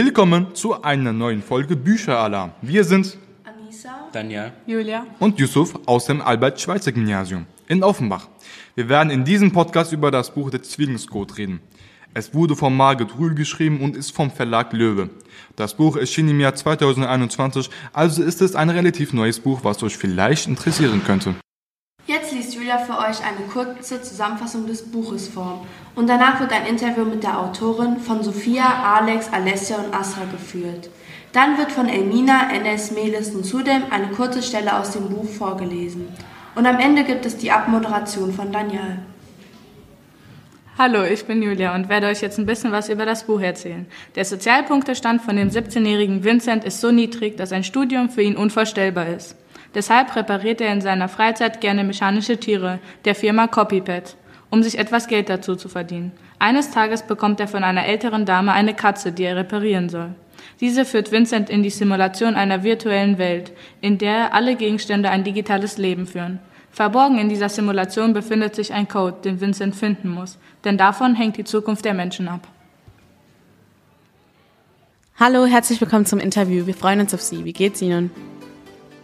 Willkommen zu einer neuen Folge Bücheralarm. Wir sind Anissa, Daniel. Julia und Yusuf aus dem Albert-Schweitzer-Gymnasium in Offenbach. Wir werden in diesem Podcast über das Buch Der Zwillingscode reden. Es wurde von Margit Rühl geschrieben und ist vom Verlag Löwe. Das Buch erschien im Jahr 2021, also ist es ein relativ neues Buch, was euch vielleicht interessieren könnte. Julia für euch eine kurze Zusammenfassung des Buches vor und danach wird ein Interview mit der Autorin von Sophia, Alex, Alessia und Asra geführt. Dann wird von Elmina, Enes, Melis und zudem eine kurze Stelle aus dem Buch vorgelesen. Und am Ende gibt es die Abmoderation von Daniel. Hallo, ich bin Julia und werde euch jetzt ein bisschen was über das Buch erzählen. Der Sozialpunktestand von dem 17-jährigen Vincent ist so niedrig, dass ein Studium für ihn unvorstellbar ist. Deshalb repariert er in seiner Freizeit gerne mechanische Tiere der Firma Copypad, um sich etwas Geld dazu zu verdienen. Eines Tages bekommt er von einer älteren Dame eine Katze, die er reparieren soll. Diese führt Vincent in die Simulation einer virtuellen Welt, in der alle Gegenstände ein digitales Leben führen. Verborgen in dieser Simulation befindet sich ein Code, den Vincent finden muss, denn davon hängt die Zukunft der Menschen ab. Hallo, herzlich willkommen zum Interview. Wir freuen uns auf Sie. Wie geht's Ihnen?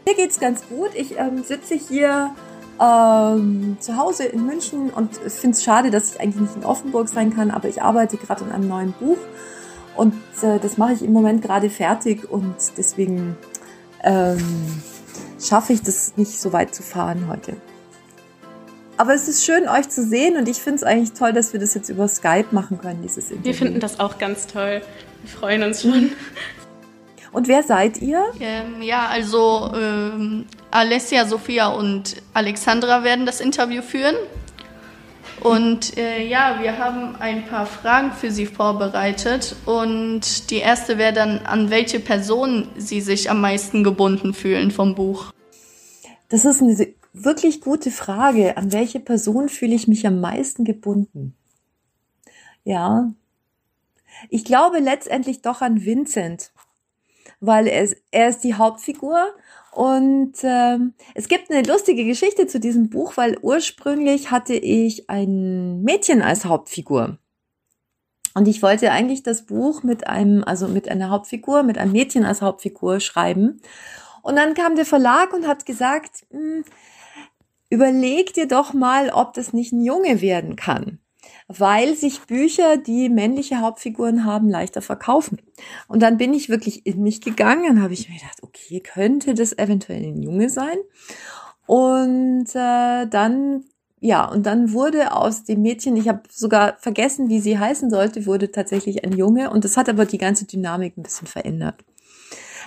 Mir geht's ganz gut. Ich ähm, sitze hier ähm, zu Hause in München und finde es schade, dass ich eigentlich nicht in Offenburg sein kann, aber ich arbeite gerade an einem neuen Buch und äh, das mache ich im Moment gerade fertig und deswegen ähm, schaffe ich das nicht so weit zu fahren heute. Aber es ist schön, euch zu sehen und ich finde es eigentlich toll, dass wir das jetzt über Skype machen können, dieses Interview. Wir finden das auch ganz toll. Wir freuen uns schon. Und wer seid ihr? Ähm, ja, also ähm, Alessia, Sophia und Alexandra werden das Interview führen. Und äh, ja, wir haben ein paar Fragen für Sie vorbereitet. Und die erste wäre dann, an welche Person Sie sich am meisten gebunden fühlen vom Buch. Das ist eine wirklich gute Frage. An welche Person fühle ich mich am meisten gebunden? Ja, ich glaube letztendlich doch an Vincent weil er ist, er ist die Hauptfigur. Und ähm, es gibt eine lustige Geschichte zu diesem Buch, weil ursprünglich hatte ich ein Mädchen als Hauptfigur. Und ich wollte eigentlich das Buch mit einem, also mit einer Hauptfigur, mit einem Mädchen als Hauptfigur schreiben. Und dann kam der Verlag und hat gesagt, hm, überleg dir doch mal, ob das nicht ein Junge werden kann weil sich Bücher, die männliche Hauptfiguren haben, leichter verkaufen. Und dann bin ich wirklich in mich gegangen und habe ich mir gedacht, okay, könnte das eventuell ein Junge sein? Und äh, dann ja, und dann wurde aus dem Mädchen, ich habe sogar vergessen, wie sie heißen sollte, wurde tatsächlich ein Junge und das hat aber die ganze Dynamik ein bisschen verändert.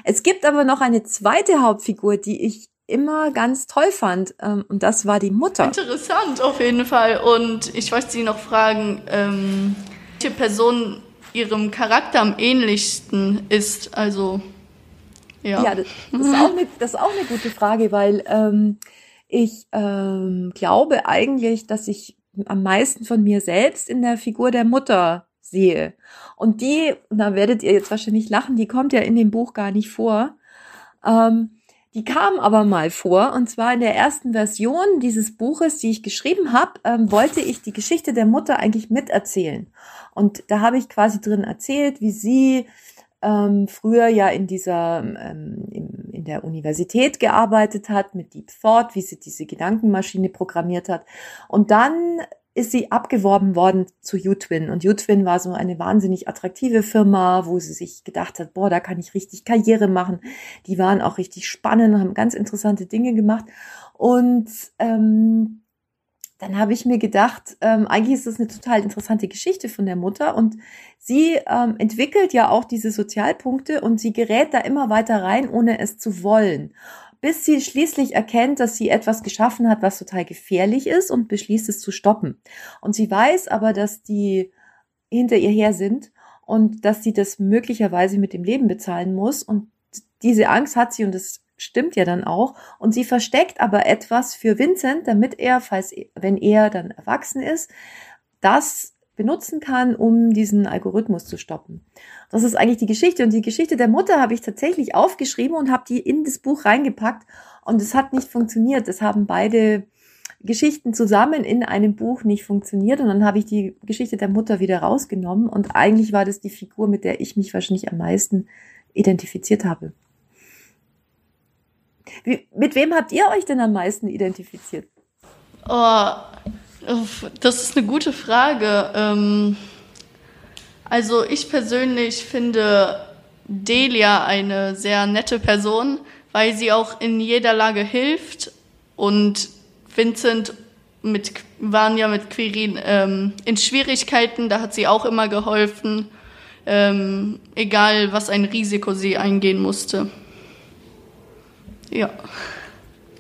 Es gibt aber noch eine zweite Hauptfigur, die ich immer ganz toll fand. Ähm, und das war die Mutter. Interessant auf jeden Fall. Und ich wollte Sie noch fragen, ähm, welche Person Ihrem Charakter am ähnlichsten ist. Also ja. Ja, das, das, ist, auch eine, das ist auch eine gute Frage, weil ähm, ich ähm, glaube eigentlich, dass ich am meisten von mir selbst in der Figur der Mutter sehe. Und die, da werdet ihr jetzt wahrscheinlich lachen, die kommt ja in dem Buch gar nicht vor. Ähm, die kam aber mal vor, und zwar in der ersten Version dieses Buches, die ich geschrieben habe, ähm, wollte ich die Geschichte der Mutter eigentlich miterzählen. Und da habe ich quasi drin erzählt, wie sie ähm, früher ja in dieser ähm, in, in der Universität gearbeitet hat mit Deep Thought, wie sie diese Gedankenmaschine programmiert hat. Und dann ist sie abgeworben worden zu Utwin. Und Utwin war so eine wahnsinnig attraktive Firma, wo sie sich gedacht hat, boah, da kann ich richtig Karriere machen. Die waren auch richtig spannend, haben ganz interessante Dinge gemacht. Und ähm, dann habe ich mir gedacht, ähm, eigentlich ist das eine total interessante Geschichte von der Mutter und sie ähm, entwickelt ja auch diese Sozialpunkte und sie gerät da immer weiter rein, ohne es zu wollen bis sie schließlich erkennt, dass sie etwas geschaffen hat, was total gefährlich ist und beschließt es zu stoppen. Und sie weiß aber, dass die hinter ihr her sind und dass sie das möglicherweise mit dem Leben bezahlen muss. Und diese Angst hat sie und das stimmt ja dann auch. Und sie versteckt aber etwas für Vincent, damit er, falls, wenn er dann erwachsen ist, das benutzen kann, um diesen Algorithmus zu stoppen. Das ist eigentlich die Geschichte. Und die Geschichte der Mutter habe ich tatsächlich aufgeschrieben und habe die in das Buch reingepackt. Und es hat nicht funktioniert. Es haben beide Geschichten zusammen in einem Buch nicht funktioniert und dann habe ich die Geschichte der Mutter wieder rausgenommen und eigentlich war das die Figur, mit der ich mich wahrscheinlich am meisten identifiziert habe. Wie, mit wem habt ihr euch denn am meisten identifiziert? Oh, das ist eine gute Frage. Ähm, also ich persönlich finde Delia eine sehr nette Person, weil sie auch in jeder Lage hilft und Vincent mit, waren ja mit Quirin ähm, in Schwierigkeiten, da hat sie auch immer geholfen, ähm, egal was ein Risiko sie eingehen musste. Ja.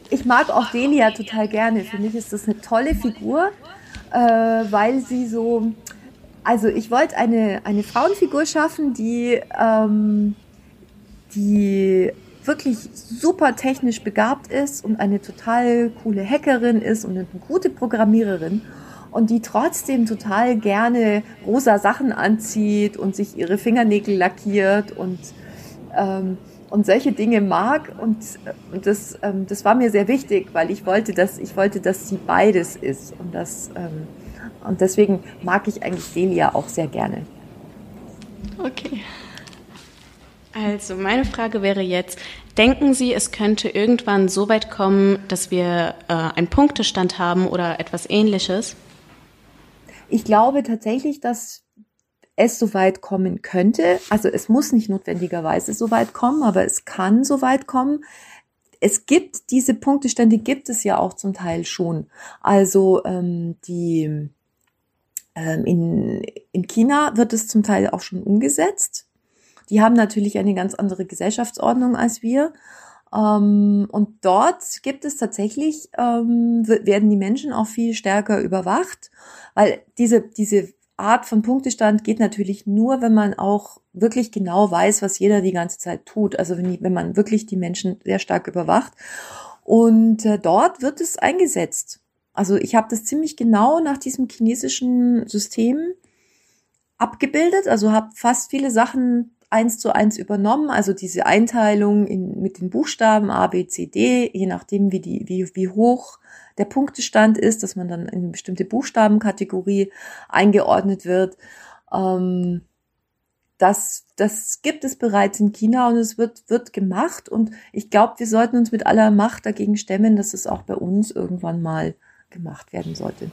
Ich mag auch Delia total gerne. Für mich ist das eine tolle Figur, äh, weil sie so, also ich wollte eine, eine Frauenfigur schaffen, die, ähm, die wirklich super technisch begabt ist und eine total coole Hackerin ist und eine gute Programmiererin und die trotzdem total gerne rosa Sachen anzieht und sich ihre Fingernägel lackiert und ähm, und solche Dinge mag und, und das, ähm, das war mir sehr wichtig, weil ich wollte, dass ich wollte, dass sie beides ist und das ähm, und deswegen mag ich eigentlich Delia auch sehr gerne. Okay. Also meine Frage wäre jetzt, denken Sie, es könnte irgendwann so weit kommen, dass wir äh, einen Punktestand haben oder etwas ähnliches? Ich glaube tatsächlich, dass es so weit kommen könnte. Also es muss nicht notwendigerweise so weit kommen, aber es kann so weit kommen. Es gibt diese Punktestände, gibt es ja auch zum Teil schon. Also ähm, die ähm, in, in China wird es zum Teil auch schon umgesetzt. Die haben natürlich eine ganz andere Gesellschaftsordnung als wir. Ähm, und dort gibt es tatsächlich, ähm, werden die Menschen auch viel stärker überwacht, weil diese, diese Art von Punktestand geht natürlich nur, wenn man auch wirklich genau weiß, was jeder die ganze Zeit tut. Also wenn, die, wenn man wirklich die Menschen sehr stark überwacht. Und äh, dort wird es eingesetzt. Also ich habe das ziemlich genau nach diesem chinesischen System abgebildet. Also habe fast viele Sachen eins zu eins übernommen, also diese Einteilung in, mit den Buchstaben A, B, C, D, je nachdem, wie, die, wie, wie hoch der Punktestand ist, dass man dann in eine bestimmte Buchstabenkategorie eingeordnet wird. Ähm, das, das gibt es bereits in China und es wird, wird gemacht. Und ich glaube, wir sollten uns mit aller Macht dagegen stemmen, dass es auch bei uns irgendwann mal gemacht werden sollte.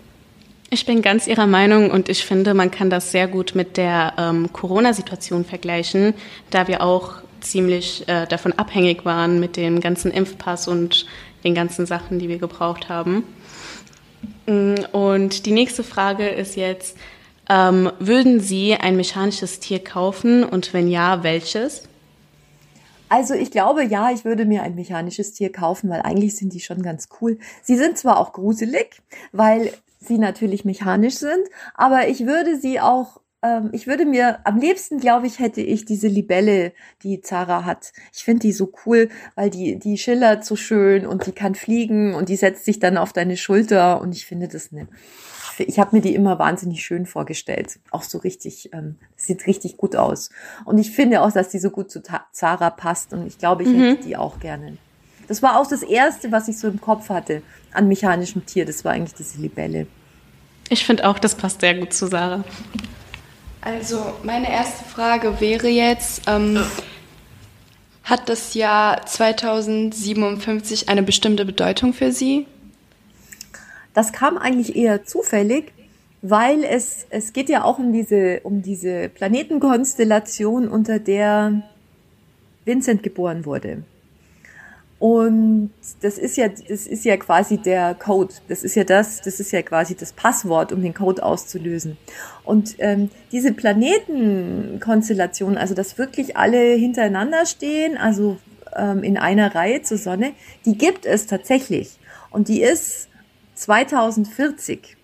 Ich bin ganz Ihrer Meinung und ich finde, man kann das sehr gut mit der ähm, Corona-Situation vergleichen, da wir auch ziemlich äh, davon abhängig waren mit dem ganzen Impfpass und den ganzen Sachen, die wir gebraucht haben. Mm, und die nächste Frage ist jetzt, ähm, würden Sie ein mechanisches Tier kaufen und wenn ja, welches? Also ich glaube, ja, ich würde mir ein mechanisches Tier kaufen, weil eigentlich sind die schon ganz cool. Sie sind zwar auch gruselig, weil sie natürlich mechanisch sind, aber ich würde sie auch ähm, ich würde mir, am liebsten, glaube ich, hätte ich diese Libelle, die Zara hat. Ich finde die so cool, weil die, die schillert so schön und die kann fliegen und die setzt sich dann auf deine Schulter und ich finde das ne. Ich habe mir die immer wahnsinnig schön vorgestellt. Auch so richtig, ähm, sieht richtig gut aus. Und ich finde auch, dass die so gut zu Zara passt und ich glaube, ich mhm. hätte die auch gerne. Das war auch das Erste, was ich so im Kopf hatte an mechanischem Tier. Das war eigentlich diese Libelle. Ich finde auch, das passt sehr gut zu Sarah. Also meine erste Frage wäre jetzt, ähm, hat das Jahr 2057 eine bestimmte Bedeutung für Sie? Das kam eigentlich eher zufällig, weil es, es geht ja auch um diese, um diese Planetenkonstellation, unter der Vincent geboren wurde. Und das ist ja, das ist ja quasi der Code. Das ist ja das, das ist ja quasi das Passwort, um den Code auszulösen. Und ähm, diese Planetenkonstellation, also dass wirklich alle hintereinander stehen, also ähm, in einer Reihe zur Sonne, die gibt es tatsächlich. Und die ist 2040.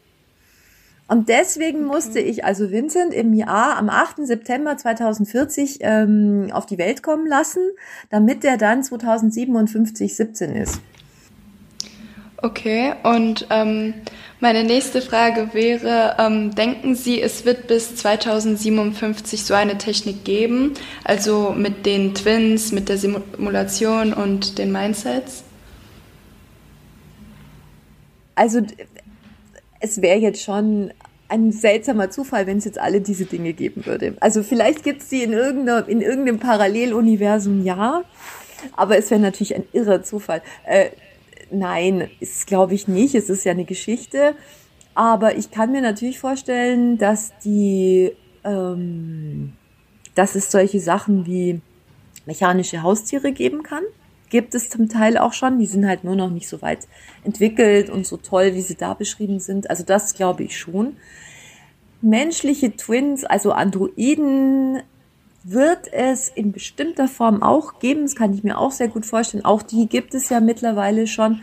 Und deswegen musste ich also Vincent im Jahr am 8. September 2040 ähm, auf die Welt kommen lassen, damit er dann 2057 17 ist. Okay, und ähm, meine nächste Frage wäre, ähm, denken Sie, es wird bis 2057 so eine Technik geben, also mit den Twins, mit der Simulation und den Mindsets? Also es wäre jetzt schon ein seltsamer Zufall, wenn es jetzt alle diese Dinge geben würde. Also vielleicht gibt es die in, irgendeiner, in irgendeinem Paralleluniversum, ja, aber es wäre natürlich ein irrer Zufall. Äh, nein, ist glaube ich nicht. Es ist ja eine Geschichte. Aber ich kann mir natürlich vorstellen, dass die, ähm, dass es solche Sachen wie mechanische Haustiere geben kann. Gibt es zum Teil auch schon. Die sind halt nur noch nicht so weit entwickelt und so toll, wie sie da beschrieben sind. Also das glaube ich schon. Menschliche Twins, also Androiden, wird es in bestimmter Form auch geben. Das kann ich mir auch sehr gut vorstellen. Auch die gibt es ja mittlerweile schon.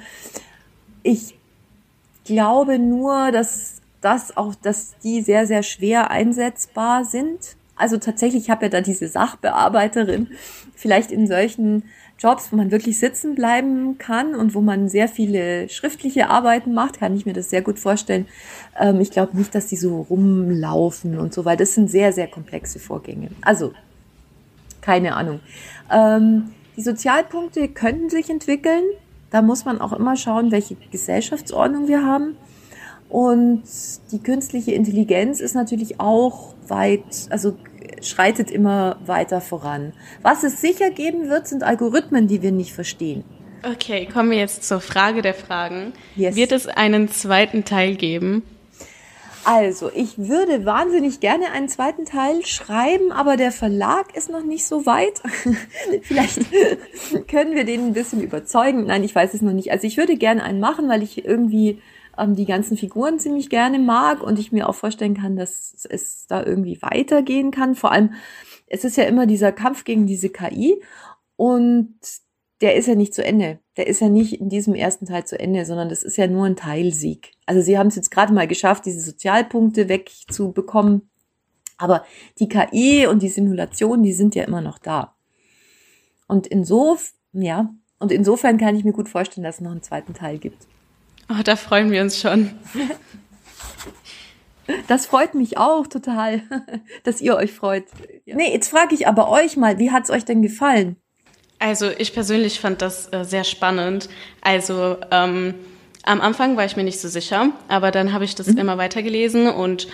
Ich glaube nur, dass das auch, dass die sehr, sehr schwer einsetzbar sind. Also tatsächlich, ich habe ja da diese Sachbearbeiterin, vielleicht in solchen Jobs, wo man wirklich sitzen bleiben kann und wo man sehr viele schriftliche Arbeiten macht, kann ich mir das sehr gut vorstellen. Ähm, ich glaube nicht, dass die so rumlaufen und so, weil das sind sehr, sehr komplexe Vorgänge. Also, keine Ahnung. Ähm, die Sozialpunkte könnten sich entwickeln. Da muss man auch immer schauen, welche Gesellschaftsordnung wir haben. Und die künstliche Intelligenz ist natürlich auch weit, also schreitet immer weiter voran. Was es sicher geben wird, sind Algorithmen, die wir nicht verstehen. Okay, kommen wir jetzt zur Frage der Fragen. Yes. Wird es einen zweiten Teil geben? Also, ich würde wahnsinnig gerne einen zweiten Teil schreiben, aber der Verlag ist noch nicht so weit. Vielleicht können wir den ein bisschen überzeugen. Nein, ich weiß es noch nicht. Also, ich würde gerne einen machen, weil ich irgendwie ähm, die ganzen Figuren ziemlich gerne mag und ich mir auch vorstellen kann, dass es da irgendwie weitergehen kann. Vor allem, es ist ja immer dieser Kampf gegen diese KI und der ist ja nicht zu Ende. Der ist ja nicht in diesem ersten Teil zu Ende, sondern das ist ja nur ein Teilsieg. Also sie haben es jetzt gerade mal geschafft, diese Sozialpunkte wegzubekommen. Aber die KI und die Simulation, die sind ja immer noch da. Und insofern, ja, und insofern kann ich mir gut vorstellen, dass es noch einen zweiten Teil gibt. Oh, da freuen wir uns schon. Das freut mich auch total, dass ihr euch freut. Nee, jetzt frage ich aber euch mal, wie hat's euch denn gefallen? Also ich persönlich fand das äh, sehr spannend. Also ähm, am Anfang war ich mir nicht so sicher, aber dann habe ich das mhm. immer weiter gelesen und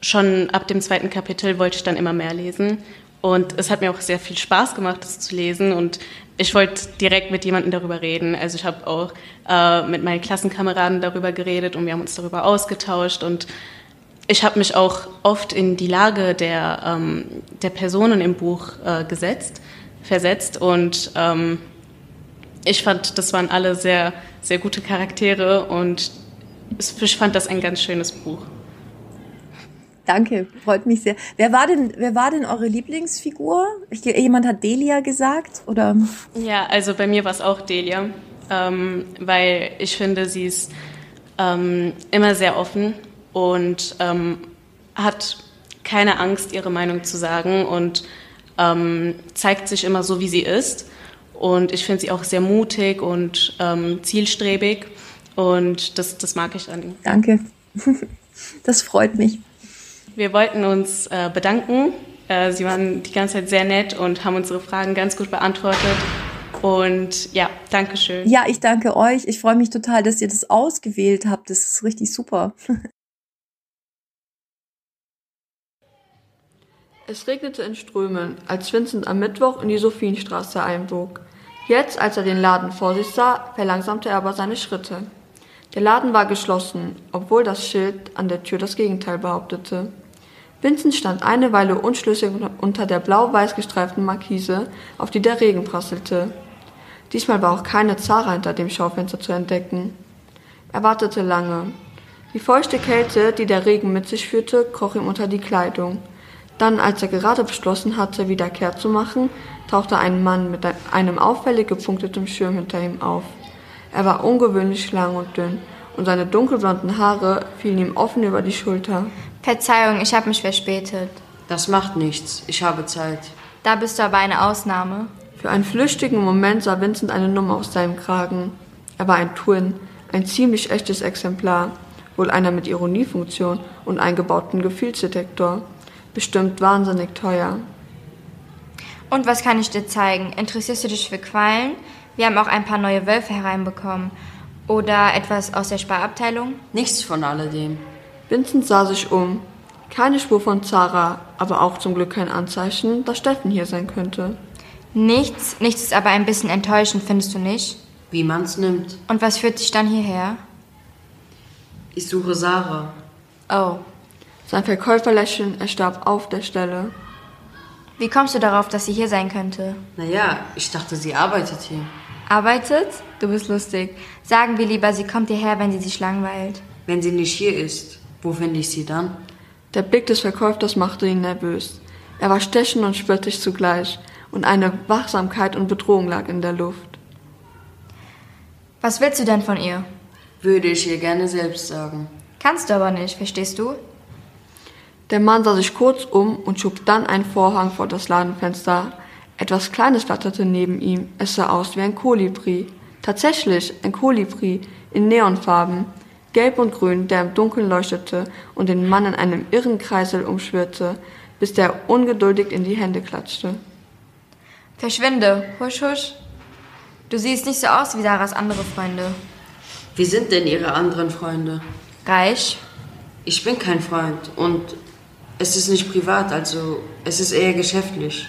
schon ab dem zweiten Kapitel wollte ich dann immer mehr lesen. Und es hat mir auch sehr viel Spaß gemacht, das zu lesen. Und ich wollte direkt mit jemandem darüber reden. Also ich habe auch äh, mit meinen Klassenkameraden darüber geredet und wir haben uns darüber ausgetauscht. Und ich habe mich auch oft in die Lage der, ähm, der Personen im Buch äh, gesetzt versetzt und ähm, ich fand, das waren alle sehr, sehr gute Charaktere und ich fand das ein ganz schönes Buch. Danke, freut mich sehr. Wer war denn, wer war denn eure Lieblingsfigur? Ich, jemand hat Delia gesagt, oder? Ja, also bei mir war es auch Delia, ähm, weil ich finde, sie ist ähm, immer sehr offen und ähm, hat keine Angst, ihre Meinung zu sagen und ähm, zeigt sich immer so, wie sie ist. Und ich finde sie auch sehr mutig und ähm, zielstrebig. Und das, das mag ich an ihr. Danke. Das freut mich. Wir wollten uns äh, bedanken. Äh, sie waren die ganze Zeit sehr nett und haben unsere Fragen ganz gut beantwortet. Und ja, danke schön. Ja, ich danke euch. Ich freue mich total, dass ihr das ausgewählt habt. Das ist richtig super. Es regnete in Strömen, als Vincent am Mittwoch in die Sophienstraße einbog. Jetzt, als er den Laden vor sich sah, verlangsamte er aber seine Schritte. Der Laden war geschlossen, obwohl das Schild an der Tür das Gegenteil behauptete. Vincent stand eine Weile unschlüssig unter der blau-weiß gestreiften Markise, auf die der Regen prasselte. Diesmal war auch keine Zara hinter dem Schaufenster zu entdecken. Er wartete lange. Die feuchte Kälte, die der Regen mit sich führte, kroch ihm unter die Kleidung. Dann, als er gerade beschlossen hatte, wieder kehrt zu machen, tauchte ein Mann mit einem auffällig gepunkteten Schirm hinter ihm auf. Er war ungewöhnlich lang und dünn, und seine dunkelblonden Haare fielen ihm offen über die Schulter. Verzeihung, ich habe mich verspätet. Das macht nichts, ich habe Zeit. Da bist du aber eine Ausnahme. Für einen flüchtigen Moment sah Vincent eine Nummer aus seinem Kragen. Er war ein Twin, ein ziemlich echtes Exemplar, wohl einer mit Ironiefunktion und eingebauten Gefühlsdetektor. Bestimmt wahnsinnig teuer. Und was kann ich dir zeigen? Interessierst du dich für Quallen? Wir haben auch ein paar neue Wölfe hereinbekommen. Oder etwas aus der Sparabteilung? Nichts von alledem. Vincent sah sich um. Keine Spur von Zara, aber auch zum Glück kein Anzeichen, dass Steffen hier sein könnte. Nichts, nichts ist aber ein bisschen enttäuschend, findest du nicht? Wie man's nimmt. Und was führt dich dann hierher? Ich suche Sarah. Oh. Sein Verkäuferlächeln erstarb auf der Stelle. Wie kommst du darauf, dass sie hier sein könnte? Naja, ich dachte, sie arbeitet hier. Arbeitet? Du bist lustig. Sagen wir lieber, sie kommt hierher, wenn sie sich langweilt. Wenn sie nicht hier ist, wo finde ich sie dann? Der Blick des Verkäufers machte ihn nervös. Er war stechend und spöttisch zugleich, und eine Wachsamkeit und Bedrohung lag in der Luft. Was willst du denn von ihr? Würde ich ihr gerne selbst sagen. Kannst du aber nicht, verstehst du? Der Mann sah sich kurz um und schob dann einen Vorhang vor das Ladenfenster. Etwas Kleines flatterte neben ihm. Es sah aus wie ein Kolibri. Tatsächlich ein Kolibri in Neonfarben, gelb und grün, der im Dunkeln leuchtete und den Mann in einem irren Kreisel umschwirrte, bis der ungeduldig in die Hände klatschte. Verschwinde, husch, husch. Du siehst nicht so aus wie Sarahs andere Freunde. Wie sind denn ihre anderen Freunde? Reich? Ich bin kein Freund und es ist nicht privat, also es ist eher geschäftlich.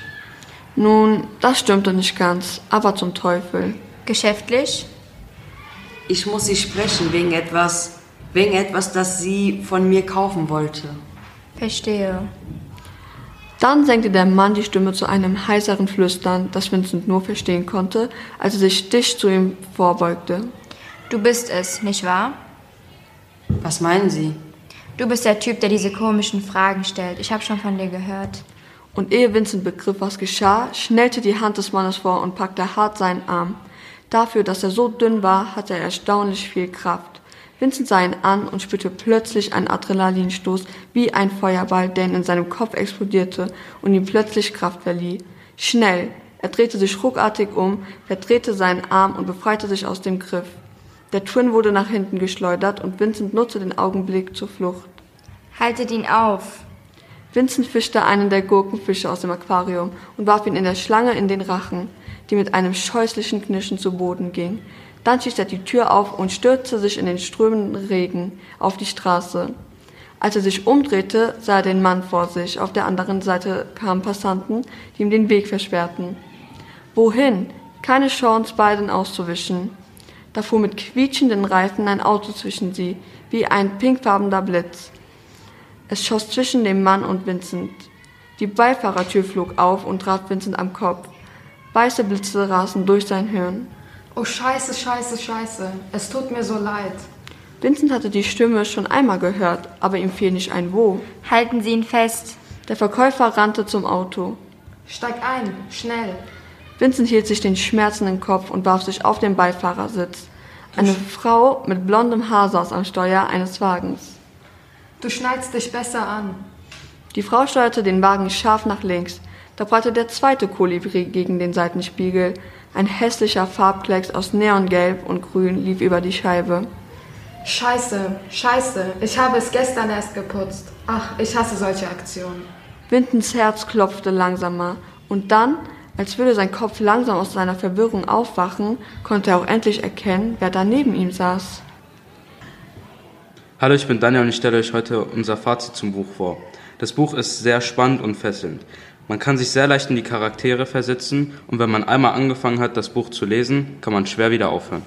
Nun, das stimmte nicht ganz, aber zum Teufel. Geschäftlich? Ich muss sie sprechen wegen etwas, wegen etwas, das sie von mir kaufen wollte. Verstehe. Dann senkte der Mann die Stimme zu einem heiseren Flüstern, das Vincent nur verstehen konnte, als er sich dicht zu ihm vorbeugte. Du bist es, nicht wahr? Was meinen Sie? Du bist der Typ, der diese komischen Fragen stellt. Ich habe schon von dir gehört. Und ehe Vincent begriff, was geschah, schnellte die Hand des Mannes vor und packte hart seinen Arm. Dafür, dass er so dünn war, hatte er erstaunlich viel Kraft. Vincent sah ihn an und spürte plötzlich einen Adrenalinstoß wie ein Feuerball, der in seinem Kopf explodierte und ihm plötzlich Kraft verlieh. Schnell! Er drehte sich ruckartig um, verdrehte seinen Arm und befreite sich aus dem Griff. Der Twin wurde nach hinten geschleudert und Vincent nutzte den Augenblick zur Flucht. Haltet ihn auf! Vincent fischte einen der Gurkenfische aus dem Aquarium und warf ihn in der Schlange in den Rachen, die mit einem scheußlichen Knirschen zu Boden ging. Dann schießt er die Tür auf und stürzte sich in den strömenden Regen auf die Straße. Als er sich umdrehte, sah er den Mann vor sich. Auf der anderen Seite kamen Passanten, die ihm den Weg versperrten. Wohin? Keine Chance, beiden auszuwischen. Da fuhr mit quietschenden Reifen ein Auto zwischen sie, wie ein pinkfarbener Blitz. Es schoss zwischen dem Mann und Vincent. Die Beifahrertür flog auf und traf Vincent am Kopf. Weiße Blitze rasen durch sein Hirn. Oh scheiße, scheiße, scheiße. Es tut mir so leid. Vincent hatte die Stimme schon einmal gehört, aber ihm fiel nicht ein Wo. Halten Sie ihn fest. Der Verkäufer rannte zum Auto. Steig ein, schnell. Vincent hielt sich den schmerzenden Kopf und warf sich auf den Beifahrersitz. Eine Frau mit blondem Haar saß am Steuer eines Wagens. Du schnallst dich besser an. Die Frau steuerte den Wagen scharf nach links. Da prallte der zweite Kolibri gegen den Seitenspiegel. Ein hässlicher Farbklecks aus Neongelb und Grün lief über die Scheibe. Scheiße, scheiße. Ich habe es gestern erst geputzt. Ach, ich hasse solche Aktionen. Vintons Herz klopfte langsamer. Und dann, als würde sein Kopf langsam aus seiner Verwirrung aufwachen, konnte er auch endlich erkennen, wer da neben ihm saß. Hallo, ich bin Daniel und ich stelle euch heute unser Fazit zum Buch vor. Das Buch ist sehr spannend und fesselnd. Man kann sich sehr leicht in die Charaktere versetzen und wenn man einmal angefangen hat, das Buch zu lesen, kann man schwer wieder aufhören.